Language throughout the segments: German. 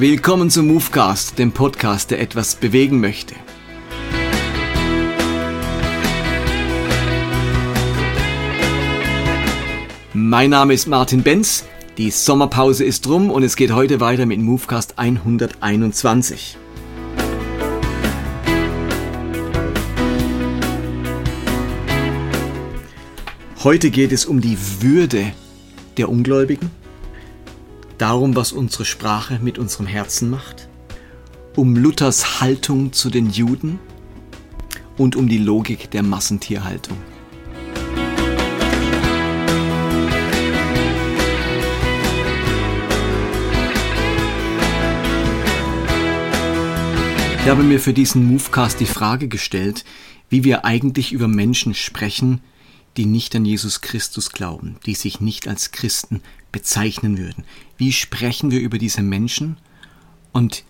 Willkommen zum Movecast, dem Podcast, der etwas bewegen möchte. Mein Name ist Martin Benz, die Sommerpause ist rum und es geht heute weiter mit Movecast 121. Heute geht es um die Würde der Ungläubigen darum, was unsere Sprache mit unserem Herzen macht, um Luthers Haltung zu den Juden und um die Logik der Massentierhaltung. Ich habe mir für diesen Movecast die Frage gestellt, wie wir eigentlich über Menschen sprechen, die nicht an Jesus Christus glauben, die sich nicht als Christen bezeichnen würden. Wie sprechen wir über diese Menschen? Und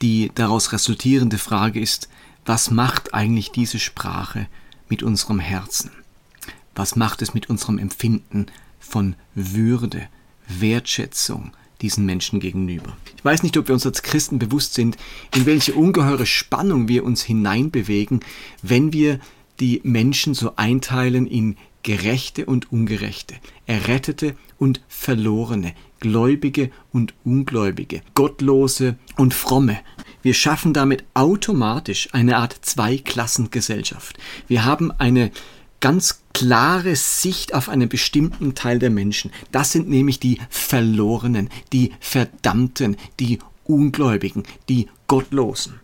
die daraus resultierende Frage ist, was macht eigentlich diese Sprache mit unserem Herzen? Was macht es mit unserem Empfinden von Würde, Wertschätzung diesen Menschen gegenüber? Ich weiß nicht, ob wir uns als Christen bewusst sind, in welche ungeheure Spannung wir uns hineinbewegen, wenn wir die Menschen so einteilen in Gerechte und Ungerechte, Errettete und Verlorene, Gläubige und Ungläubige, Gottlose und Fromme. Wir schaffen damit automatisch eine Art Zweiklassengesellschaft. Wir haben eine ganz klare Sicht auf einen bestimmten Teil der Menschen. Das sind nämlich die Verlorenen, die Verdammten, die Ungläubigen, die Gottlosen.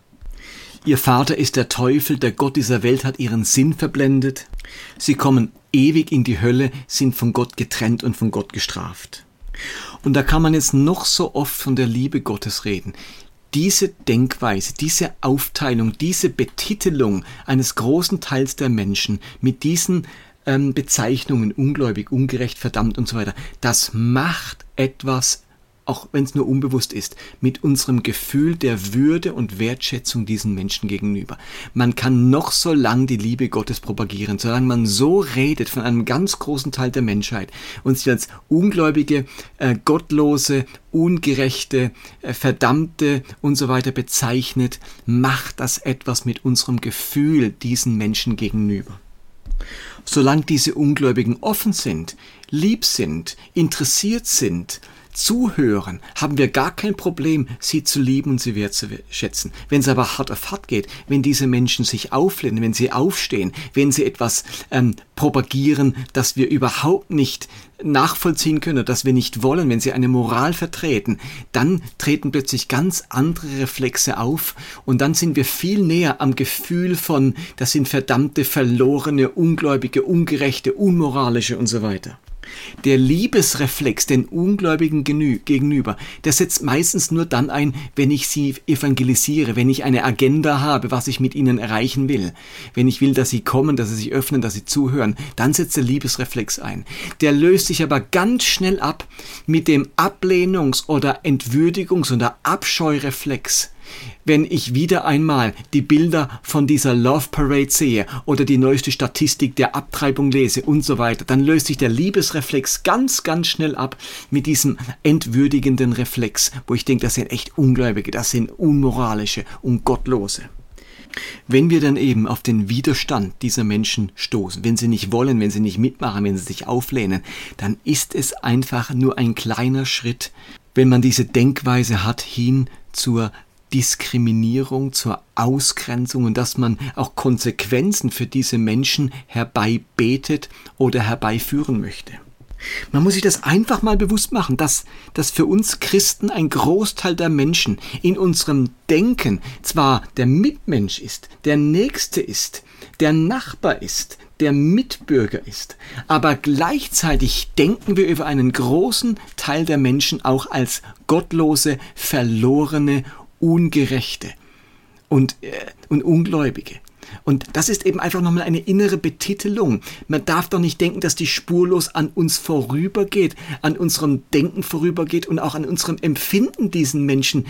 Ihr Vater ist der Teufel, der Gott dieser Welt hat ihren Sinn verblendet. Sie kommen ewig in die Hölle, sind von Gott getrennt und von Gott gestraft. Und da kann man jetzt noch so oft von der Liebe Gottes reden. Diese Denkweise, diese Aufteilung, diese Betitelung eines großen Teils der Menschen mit diesen ähm, Bezeichnungen, ungläubig, ungerecht, verdammt und so weiter, das macht etwas auch wenn es nur unbewusst ist, mit unserem Gefühl der Würde und Wertschätzung diesen Menschen gegenüber. Man kann noch so lang die Liebe Gottes propagieren, solange man so redet von einem ganz großen Teil der Menschheit und sich als ungläubige, äh, gottlose, ungerechte, äh, verdammte und so weiter bezeichnet, macht das etwas mit unserem Gefühl diesen Menschen gegenüber. Solange diese Ungläubigen offen sind, lieb sind, interessiert sind, zuhören, haben wir gar kein Problem, sie zu lieben und sie wertzuschätzen. Wenn es aber hart auf hart geht, wenn diese Menschen sich auflehnen, wenn sie aufstehen, wenn sie etwas ähm, propagieren, das wir überhaupt nicht nachvollziehen können, dass wir nicht wollen, wenn sie eine Moral vertreten, dann treten plötzlich ganz andere Reflexe auf und dann sind wir viel näher am Gefühl von, das sind verdammte, verlorene, ungläubige, ungerechte, unmoralische und so weiter. Der Liebesreflex den Ungläubigen gegenüber, der setzt meistens nur dann ein, wenn ich sie evangelisiere, wenn ich eine Agenda habe, was ich mit ihnen erreichen will. Wenn ich will, dass sie kommen, dass sie sich öffnen, dass sie zuhören, dann setzt der Liebesreflex ein. Der löst sich aber ganz schnell ab mit dem Ablehnungs- oder Entwürdigungs- oder Abscheureflex wenn ich wieder einmal die Bilder von dieser Love Parade sehe oder die neueste Statistik der Abtreibung lese und so weiter, dann löst sich der Liebesreflex ganz, ganz schnell ab mit diesem entwürdigenden Reflex, wo ich denke, das sind echt Ungläubige, das sind unmoralische und Gottlose. Wenn wir dann eben auf den Widerstand dieser Menschen stoßen, wenn sie nicht wollen, wenn sie nicht mitmachen, wenn sie sich auflehnen, dann ist es einfach nur ein kleiner Schritt, wenn man diese Denkweise hat, hin zur Diskriminierung, zur Ausgrenzung und dass man auch Konsequenzen für diese Menschen herbeibetet oder herbeiführen möchte. Man muss sich das einfach mal bewusst machen, dass, dass für uns Christen ein Großteil der Menschen in unserem Denken zwar der Mitmensch ist, der Nächste ist, der Nachbar ist, der Mitbürger ist, aber gleichzeitig denken wir über einen großen Teil der Menschen auch als gottlose, verlorene Ungerechte und, äh, und Ungläubige. Und das ist eben einfach nochmal eine innere Betitelung. Man darf doch nicht denken, dass die spurlos an uns vorübergeht, an unserem Denken vorübergeht und auch an unserem Empfinden diesen Menschen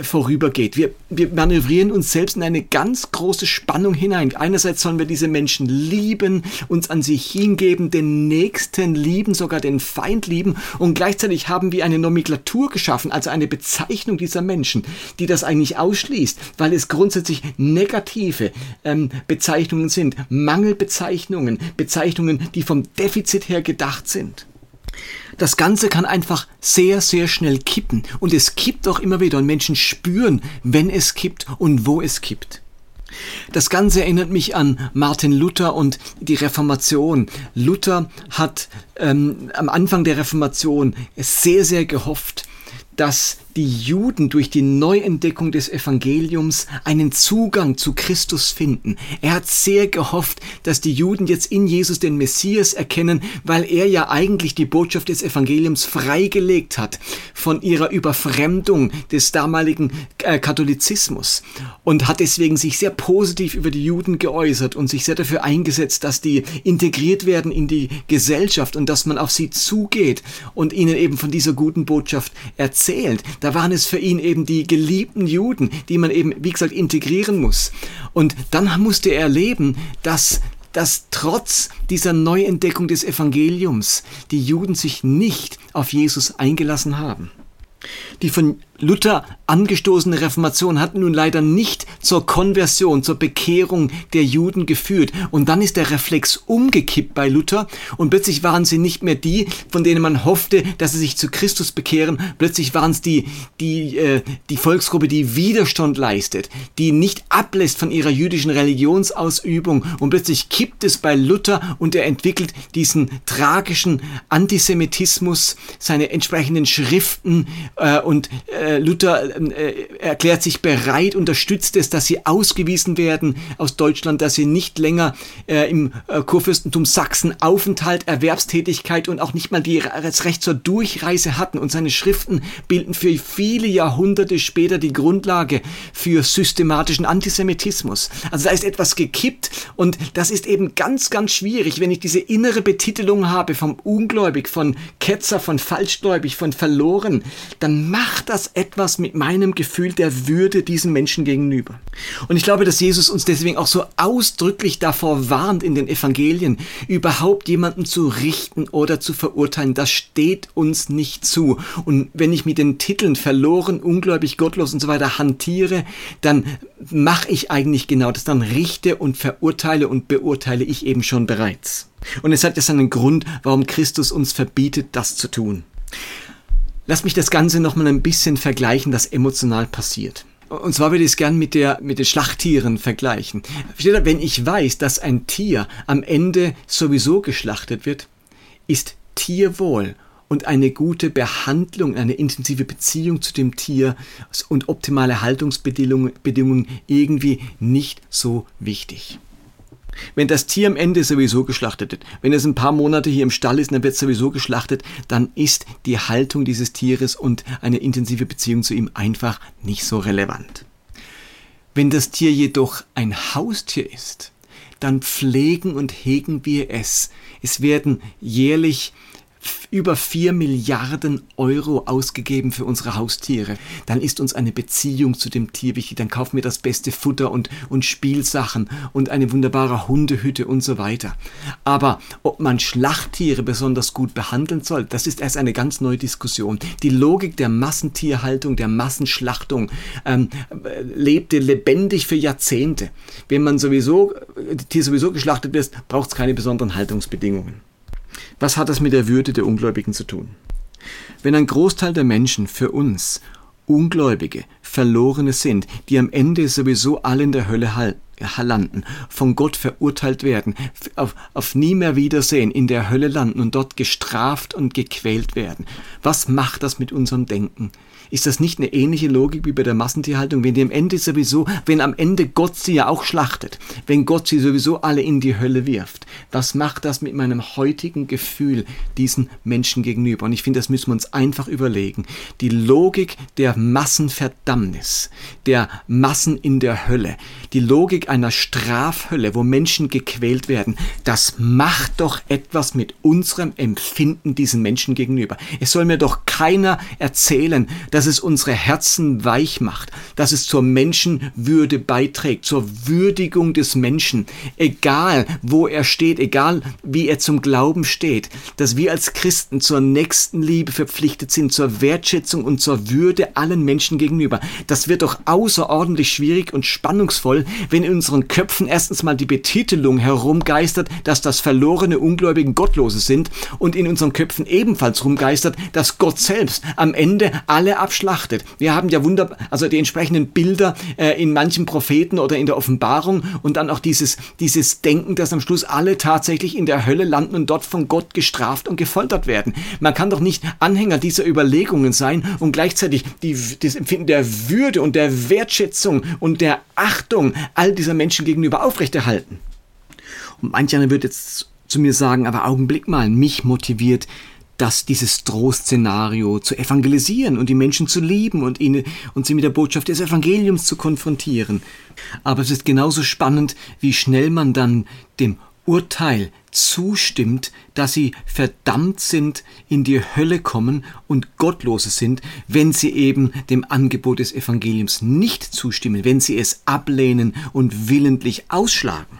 vorübergeht. Wir, wir manövrieren uns selbst in eine ganz große Spannung hinein. Einerseits sollen wir diese Menschen lieben, uns an sie hingeben, den Nächsten lieben, sogar den Feind lieben und gleichzeitig haben wir eine Nomenklatur geschaffen, also eine Bezeichnung dieser Menschen, die das eigentlich ausschließt, weil es grundsätzlich negative ähm, Bezeichnungen sind, Mangelbezeichnungen, Bezeichnungen, die vom Defizit her gedacht sind. Das Ganze kann einfach sehr, sehr schnell kippen. Und es kippt auch immer wieder. Und Menschen spüren, wenn es kippt und wo es kippt. Das Ganze erinnert mich an Martin Luther und die Reformation. Luther hat ähm, am Anfang der Reformation sehr, sehr gehofft, dass die Juden durch die Neuentdeckung des Evangeliums einen Zugang zu Christus finden. Er hat sehr gehofft, dass die Juden jetzt in Jesus den Messias erkennen, weil er ja eigentlich die Botschaft des Evangeliums freigelegt hat von ihrer Überfremdung des damaligen äh, Katholizismus und hat deswegen sich sehr positiv über die Juden geäußert und sich sehr dafür eingesetzt, dass die integriert werden in die Gesellschaft und dass man auf sie zugeht und ihnen eben von dieser guten Botschaft erzählt. Da waren es für ihn eben die geliebten Juden, die man eben, wie gesagt, integrieren muss. Und dann musste er erleben, dass dass trotz dieser Neuentdeckung des Evangeliums die Juden sich nicht auf Jesus eingelassen haben. Die von Luther angestoßene Reformation hat nun leider nicht zur Konversion, zur Bekehrung der Juden geführt. Und dann ist der Reflex umgekippt bei Luther und plötzlich waren sie nicht mehr die, von denen man hoffte, dass sie sich zu Christus bekehren. Plötzlich waren es die, die, äh, die Volksgruppe, die Widerstand leistet, die nicht ablässt von ihrer jüdischen Religionsausübung. Und plötzlich kippt es bei Luther und er entwickelt diesen tragischen Antisemitismus, seine entsprechenden Schriften äh, und äh, äh, Luther äh, erklärt sich bereit, unterstützt es, dass sie ausgewiesen werden aus Deutschland, dass sie nicht länger äh, im äh, Kurfürstentum Sachsen Aufenthalt, Erwerbstätigkeit und auch nicht mal die, das Recht zur Durchreise hatten. Und seine Schriften bilden für viele Jahrhunderte später die Grundlage für systematischen Antisemitismus. Also da ist etwas gekippt und das ist eben ganz, ganz schwierig, wenn ich diese innere Betitelung habe vom Ungläubig, von Ketzer, von Falschgläubig, von Verloren, dann macht das etwas mit meinem Gefühl der Würde diesem Menschen gegenüber. Und ich glaube, dass Jesus uns deswegen auch so ausdrücklich davor warnt in den Evangelien, überhaupt jemanden zu richten oder zu verurteilen. Das steht uns nicht zu. Und wenn ich mit den Titeln verloren, ungläubig, gottlos und so weiter hantiere, dann mache ich eigentlich genau das. Dann richte und verurteile und beurteile ich eben schon bereits. Und es hat ja seinen Grund, warum Christus uns verbietet, das zu tun. Lass mich das Ganze nochmal ein bisschen vergleichen, das emotional passiert. Und zwar würde ich es gern mit, der, mit den Schlachttieren vergleichen. Wenn ich weiß, dass ein Tier am Ende sowieso geschlachtet wird, ist Tierwohl und eine gute Behandlung, eine intensive Beziehung zu dem Tier und optimale Haltungsbedingungen irgendwie nicht so wichtig. Wenn das Tier am Ende sowieso geschlachtet wird, wenn es ein paar Monate hier im Stall ist, dann wird es sowieso geschlachtet, dann ist die Haltung dieses Tieres und eine intensive Beziehung zu ihm einfach nicht so relevant. Wenn das Tier jedoch ein Haustier ist, dann pflegen und hegen wir es. Es werden jährlich über 4 Milliarden Euro ausgegeben für unsere Haustiere. Dann ist uns eine Beziehung zu dem Tier wichtig. Dann kaufen wir das beste Futter und, und Spielsachen und eine wunderbare Hundehütte und so weiter. Aber ob man Schlachttiere besonders gut behandeln soll, das ist erst eine ganz neue Diskussion. Die Logik der Massentierhaltung, der Massenschlachtung ähm, lebte lebendig für Jahrzehnte. Wenn man sowieso, Tier sowieso geschlachtet wird, braucht es keine besonderen Haltungsbedingungen. Was hat das mit der Würde der Ungläubigen zu tun? Wenn ein Großteil der Menschen für uns Ungläubige, Verlorene sind, die am Ende sowieso alle in der Hölle landen, von Gott verurteilt werden, auf, auf nie mehr Wiedersehen in der Hölle landen und dort gestraft und gequält werden. Was macht das mit unserem Denken? Ist das nicht eine ähnliche Logik wie bei der Massentierhaltung, wenn die am Ende sowieso, wenn am Ende Gott sie ja auch schlachtet, wenn Gott sie sowieso alle in die Hölle wirft, Was macht das mit meinem heutigen Gefühl diesen Menschen gegenüber? Und ich finde, das müssen wir uns einfach überlegen. Die Logik der Massenverdammnis, der Massen in der Hölle, die Logik einer Strafhölle, wo Menschen gequält werden, das macht doch etwas mit unserem Empfinden diesen Menschen gegenüber. Es soll mir doch keiner erzählen, dass es unsere Herzen weich macht, dass es zur Menschenwürde beiträgt, zur Würdigung des Menschen, egal wo er steht, egal wie er zum Glauben steht, dass wir als Christen zur nächsten Liebe verpflichtet sind, zur Wertschätzung und zur Würde allen Menschen gegenüber. Das wird doch außerordentlich schwierig und spannungsvoll, wenn in unseren Köpfen erstens mal die Betitelung herumgeistert, dass das verlorene Ungläubigen Gottlose sind und in unseren Köpfen ebenfalls rumgeistert, dass Gott selbst am Ende alle abschlachtet. Wir haben ja wunderbar, also die entsprechenden Bilder äh, in manchen Propheten oder in der Offenbarung und dann auch dieses, dieses Denken, dass am Schluss alle tatsächlich in der Hölle landen und dort von Gott gestraft und gefoltert werden. Man kann doch nicht Anhänger dieser Überlegungen sein und gleichzeitig die, das Empfinden der Würde und der Wertschätzung und der Achtung all dieser Menschen gegenüber aufrechterhalten. Und manch einer wird jetzt zu mir sagen, aber Augenblick mal, mich motiviert dass dieses Drohszenario zu evangelisieren und die Menschen zu lieben und ihnen und sie mit der Botschaft des Evangeliums zu konfrontieren. Aber es ist genauso spannend, wie schnell man dann dem Urteil zustimmt, dass sie verdammt sind, in die Hölle kommen und Gottlose sind, wenn sie eben dem Angebot des Evangeliums nicht zustimmen, wenn sie es ablehnen und willentlich ausschlagen.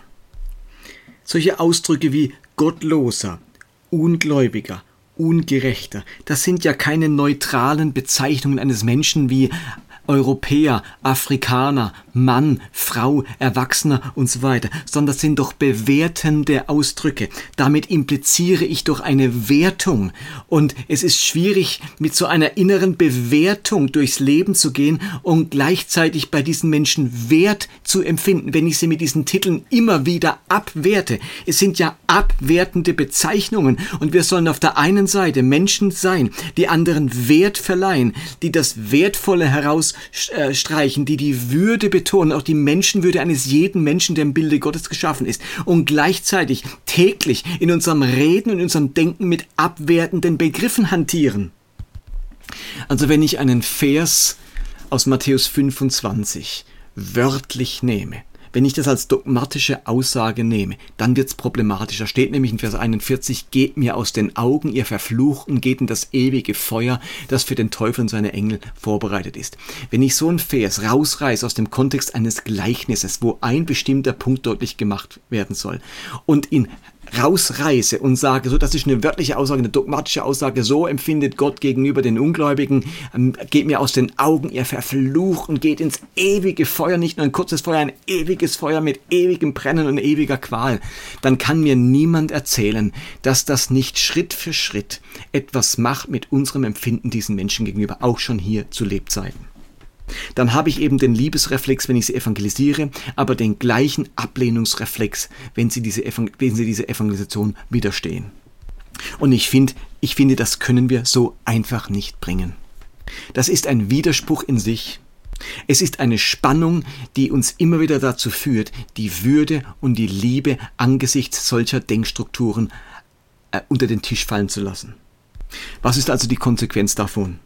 Solche Ausdrücke wie Gottloser, Ungläubiger, Ungerechter, das sind ja keine neutralen Bezeichnungen eines Menschen wie Europäer, Afrikaner, Mann, Frau, Erwachsener und so weiter, sondern das sind doch bewertende Ausdrücke. Damit impliziere ich doch eine Wertung. Und es ist schwierig, mit so einer inneren Bewertung durchs Leben zu gehen und gleichzeitig bei diesen Menschen Wert zu empfinden, wenn ich sie mit diesen Titeln immer wieder abwerte. Es sind ja abwertende Bezeichnungen und wir sollen auf der einen Seite Menschen sein, die anderen Wert verleihen, die das Wertvolle herausstreichen, die die Würde betonen, betonen, auch die Menschenwürde eines jeden Menschen, der im Bilde Gottes geschaffen ist. Und gleichzeitig täglich in unserem Reden und in unserem Denken mit abwertenden Begriffen hantieren. Also wenn ich einen Vers aus Matthäus 25 wörtlich nehme, wenn ich das als dogmatische Aussage nehme, dann wird es problematisch. Da steht nämlich in Vers 41, geht mir aus den Augen, ihr Verfluchten, geht in das ewige Feuer, das für den Teufel und seine Engel vorbereitet ist. Wenn ich so einen Vers rausreiße aus dem Kontext eines Gleichnisses, wo ein bestimmter Punkt deutlich gemacht werden soll und ihn rausreiße und sage, so das ist eine wörtliche Aussage, eine dogmatische Aussage, so empfindet Gott gegenüber den Ungläubigen, ähm, geht mir aus den Augen, ihr Verfluchten, geht ins ewige Feuer, nicht nur ein kurzes Feuer, ein ewiges Feuer mit ewigem Brennen und ewiger Qual, dann kann mir niemand erzählen, dass das nicht Schritt für Schritt etwas macht mit unserem Empfinden diesen Menschen gegenüber, auch schon hier zu Lebzeiten dann habe ich eben den Liebesreflex, wenn ich sie evangelisiere, aber den gleichen Ablehnungsreflex, wenn sie diese, wenn sie diese Evangelisation widerstehen. Und ich finde, ich finde, das können wir so einfach nicht bringen. Das ist ein Widerspruch in sich. Es ist eine Spannung, die uns immer wieder dazu führt, die Würde und die Liebe angesichts solcher Denkstrukturen äh, unter den Tisch fallen zu lassen. Was ist also die Konsequenz davon?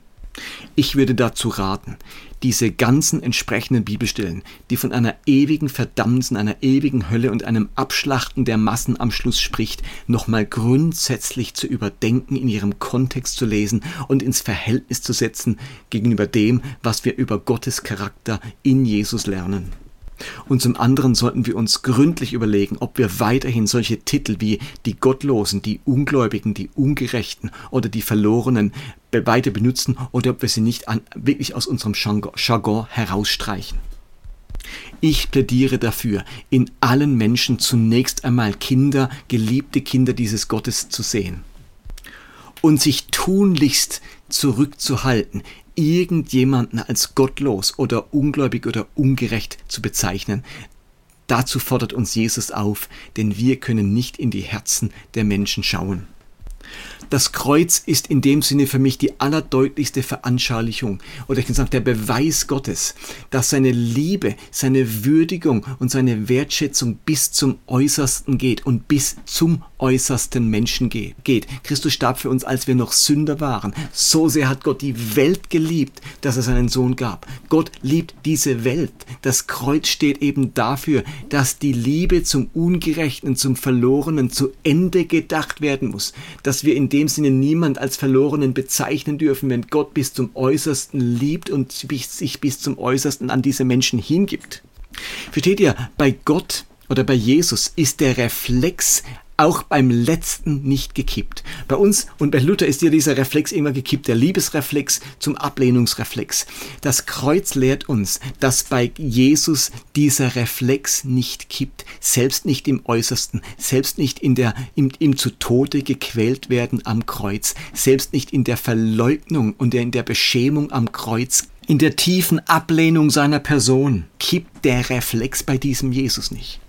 Ich würde dazu raten, diese ganzen entsprechenden Bibelstellen, die von einer ewigen Verdammnis, einer ewigen Hölle und einem Abschlachten der Massen am Schluss spricht, nochmal grundsätzlich zu überdenken, in ihrem Kontext zu lesen und ins Verhältnis zu setzen gegenüber dem, was wir über Gottes Charakter in Jesus lernen. Und zum anderen sollten wir uns gründlich überlegen, ob wir weiterhin solche Titel wie die Gottlosen, die Ungläubigen, die Ungerechten oder die Verlorenen weiter benutzen oder ob wir sie nicht an, wirklich aus unserem Jargon herausstreichen. Ich plädiere dafür, in allen Menschen zunächst einmal Kinder, geliebte Kinder dieses Gottes zu sehen und sich tunlichst zurückzuhalten, irgendjemanden als gottlos oder ungläubig oder ungerecht zu bezeichnen. Dazu fordert uns Jesus auf, denn wir können nicht in die Herzen der Menschen schauen. Das Kreuz ist in dem Sinne für mich die allerdeutlichste Veranschaulichung oder ich kann sagen der Beweis Gottes, dass seine Liebe, seine Würdigung und seine Wertschätzung bis zum Äußersten geht und bis zum äußersten Menschen geht. Christus starb für uns, als wir noch Sünder waren. So sehr hat Gott die Welt geliebt, dass er seinen Sohn gab. Gott liebt diese Welt. Das Kreuz steht eben dafür, dass die Liebe zum Ungerechten, zum Verlorenen zu Ende gedacht werden muss. Dass wir in dem Sinne niemand als Verlorenen bezeichnen dürfen, wenn Gott bis zum Äußersten liebt und sich bis zum Äußersten an diese Menschen hingibt. Versteht ihr, bei Gott oder bei Jesus ist der Reflex auch beim letzten nicht gekippt. Bei uns und bei Luther ist ja dieser Reflex immer gekippt, der Liebesreflex zum Ablehnungsreflex. Das Kreuz lehrt uns, dass bei Jesus dieser Reflex nicht kippt, selbst nicht im Äußersten, selbst nicht in der, im, im zu Tode gequält werden am Kreuz, selbst nicht in der Verleugnung und in der Beschämung am Kreuz in der tiefen Ablehnung seiner Person kippt der Reflex bei diesem Jesus nicht.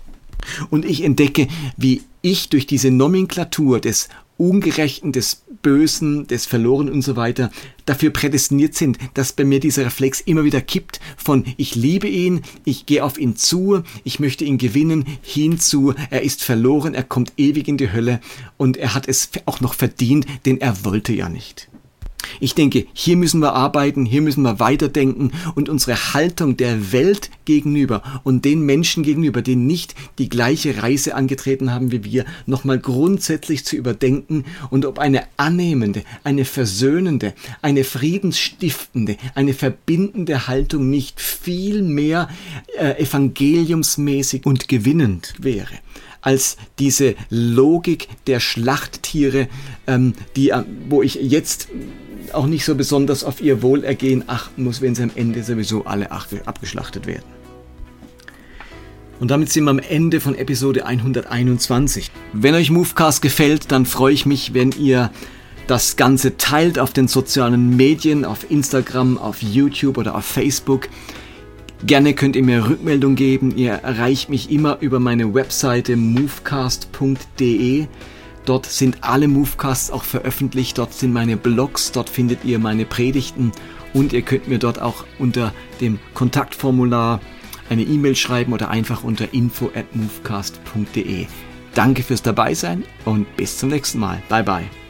Und ich entdecke, wie ich durch diese Nomenklatur des Ungerechten, des Bösen, des Verloren und so weiter dafür prädestiniert sind, dass bei mir dieser Reflex immer wieder kippt von ich liebe ihn, ich gehe auf ihn zu, ich möchte ihn gewinnen, hinzu, er ist verloren, er kommt ewig in die Hölle und er hat es auch noch verdient, denn er wollte ja nicht. Ich denke, hier müssen wir arbeiten, hier müssen wir weiterdenken und unsere Haltung der Welt gegenüber und den Menschen gegenüber, die nicht die gleiche Reise angetreten haben wie wir, nochmal grundsätzlich zu überdenken und ob eine annehmende, eine versöhnende, eine friedensstiftende, eine verbindende Haltung nicht viel mehr äh, evangeliumsmäßig und gewinnend wäre als diese Logik der Schlachttiere, ähm, die, äh, wo ich auch nicht so besonders auf ihr Wohlergehen achten muss, wenn sie am Ende sowieso alle abgeschlachtet werden. Und damit sind wir am Ende von Episode 121. Wenn euch Movecast gefällt, dann freue ich mich, wenn ihr das Ganze teilt auf den sozialen Medien, auf Instagram, auf YouTube oder auf Facebook. Gerne könnt ihr mir Rückmeldung geben. Ihr erreicht mich immer über meine Webseite movecast.de. Dort sind alle Movecasts auch veröffentlicht, dort sind meine Blogs, dort findet ihr meine Predigten und ihr könnt mir dort auch unter dem Kontaktformular eine E-Mail schreiben oder einfach unter info at movecast.de. Danke fürs Dabeisein und bis zum nächsten Mal. Bye bye.